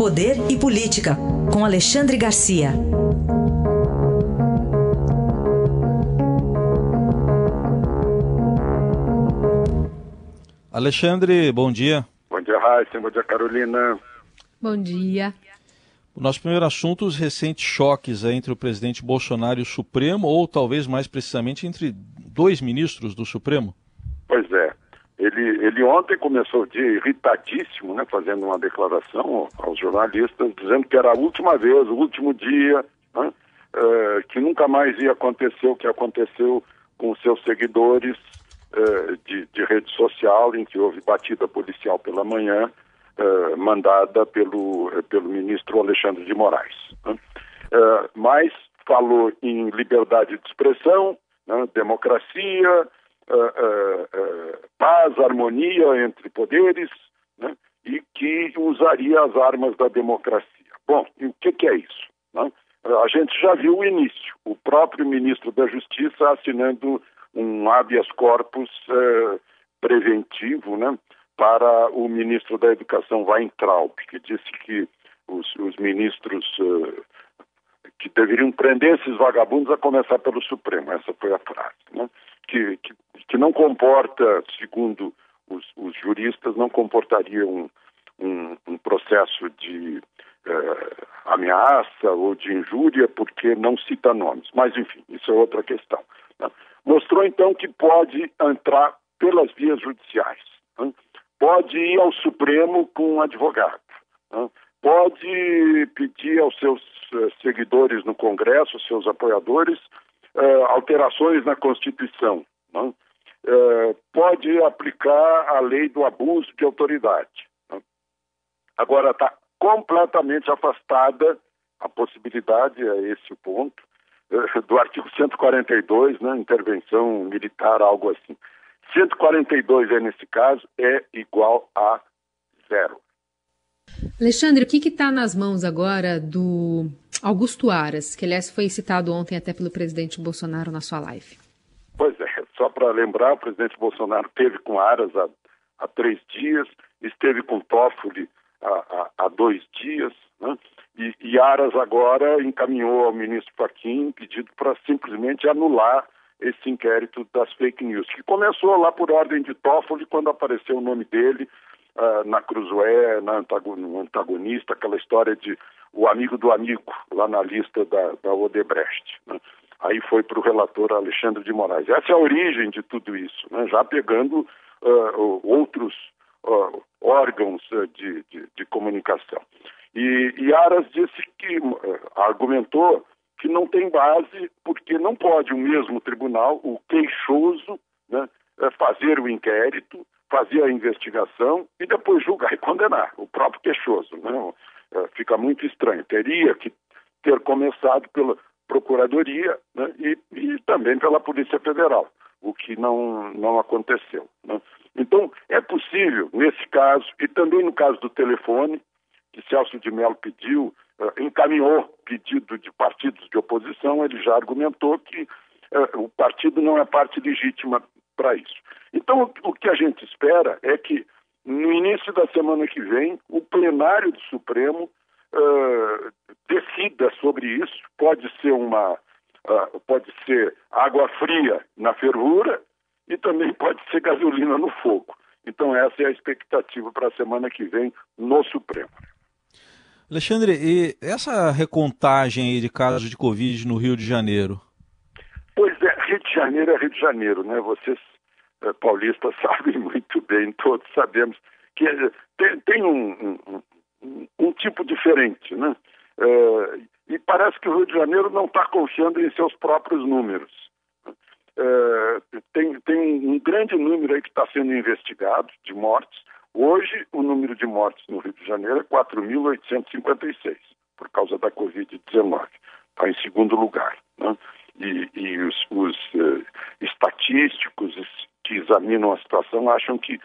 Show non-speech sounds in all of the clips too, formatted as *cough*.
Poder e Política, com Alexandre Garcia. Alexandre, bom dia. Bom dia, Raíssa. Bom dia, Carolina. Bom dia. O nosso primeiro assunto, os recentes choques entre o presidente Bolsonaro e o Supremo, ou talvez mais precisamente entre dois ministros do Supremo. Pois é. Ele, ele ontem começou o dia irritadíssimo, né, fazendo uma declaração aos jornalistas, dizendo que era a última vez, o último dia, né, uh, que nunca mais ia acontecer o que aconteceu com seus seguidores uh, de, de rede social, em que houve batida policial pela manhã, uh, mandada pelo, pelo ministro Alexandre de Moraes. Né. mas falou em liberdade de expressão, né, democracia, uh, uh, paz, harmonia entre poderes, né, e que usaria as armas da democracia. Bom, e o que, que é isso? Né? A gente já viu o início, o próprio ministro da Justiça assinando um habeas corpus preventivo né, para o ministro da Educação, Weintraub, que disse que os, os ministros que deveriam prender esses vagabundos a começar pelo Supremo. Essa foi a frase. Né? Que, que, que, não comporta, segundo os, os juristas, não comportaria um, um, um processo de eh, ameaça ou de injúria porque não cita nomes. Mas, enfim, isso é outra questão. Né? Mostrou, então, que pode entrar pelas vias judiciais. Né? Pode ir ao Supremo com um advogado. Né? pode pedir aos seus seguidores no Congresso, seus apoiadores, uh, alterações na Constituição. Uh, pode aplicar a lei do abuso de autoridade. Agora, está completamente afastada a possibilidade, é esse o ponto, do artigo 142, né, intervenção militar, algo assim. 142 é, nesse caso, é igual a zero. Alexandre, o que está nas mãos agora do Augusto Aras, que aliás foi citado ontem até pelo presidente Bolsonaro na sua live? Pois é, só para lembrar, o presidente Bolsonaro esteve com Aras há, há três dias, esteve com Toffoli há, há, há dois dias, né? e, e, Aras agora encaminhou ao ministro Fachin pedido para simplesmente anular esse inquérito das fake news, que começou lá por ordem de Toffoli, quando apareceu o nome dele uh, na Cruzoé, na antagonista, aquela história de o amigo do amigo, lá na lista da, da Odebrecht. Né? Aí foi para o relator Alexandre de Moraes. Essa é a origem de tudo isso, né? já pegando uh, outros uh, órgãos de, de, de, comunicação. E, e Aras disse que, argumentou que não tem base, porque não pode o mesmo tribunal, o queixoso, né, fazer o inquérito, fazer a investigação e depois julgar e condenar, o próprio queixoso. Né? É, fica muito estranho. Teria que ter começado pela Procuradoria né? e, e, também pela Polícia Federal, o que não, não aconteceu. Né? Então, é possível, nesse caso, e também no caso do telefone, que Celso de Mello pediu, uh, encaminhou pedido de partidos de oposição, ele já argumentou que uh, o partido não é parte legítima para isso. Então, o que a gente espera é que, no início da semana que vem, o plenário do Supremo uh, decida sobre isso. Pode ser uma. Uh, pode ser água fria na fervura e também pode ser gasolina no fogo. Então, essa é a expectativa para a semana que vem no Supremo. Alexandre, e essa recontagem de casos de Covid no Rio de Janeiro? É, de Janeiro é Rio de Janeiro, né? Vocês eh, paulistas *laughs* sabem muito bem, todos sabemos que tem, tem um, um, um, tipo diferente, né? Uh, e parece que o Rio de Janeiro não está confiando em seus próprios números. Uh, tem, tem um grande número aí que está sendo investigado de mortes. Hoje, o número de mortes no Rio de Janeiro é 4.856, por causa da Covid-19. Está em segundo lugar. Né? E, e os, os estatísticos, que examinam a situação acham que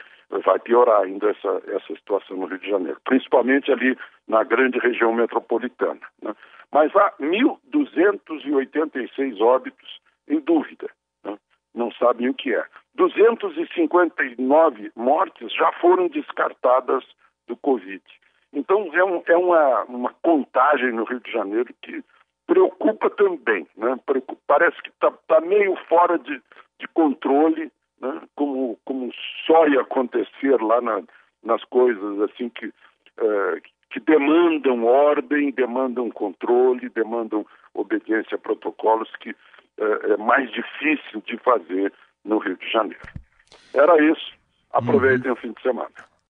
vai piorar ainda essa, essa situação no Rio de Janeiro, principalmente ali na grande região metropolitana. Né? Mas há 1.286 óbitos em dúvida, né? não sabem o que é. 259 mortes já foram descartadas do Covid. Então é, um, é uma, uma contagem no Rio de Janeiro que preocupa também, né? Preocupa, parece que está tá meio fora de, de controle, né? como, como só ia acontecer lá na, nas coisas assim que, uh, que demandam ordem, demandam controle, demandam obediência a protocolos que uh, é mais difícil de fazer no Rio de Janeiro. Era isso. Aproveitem uhum. o fim de semana.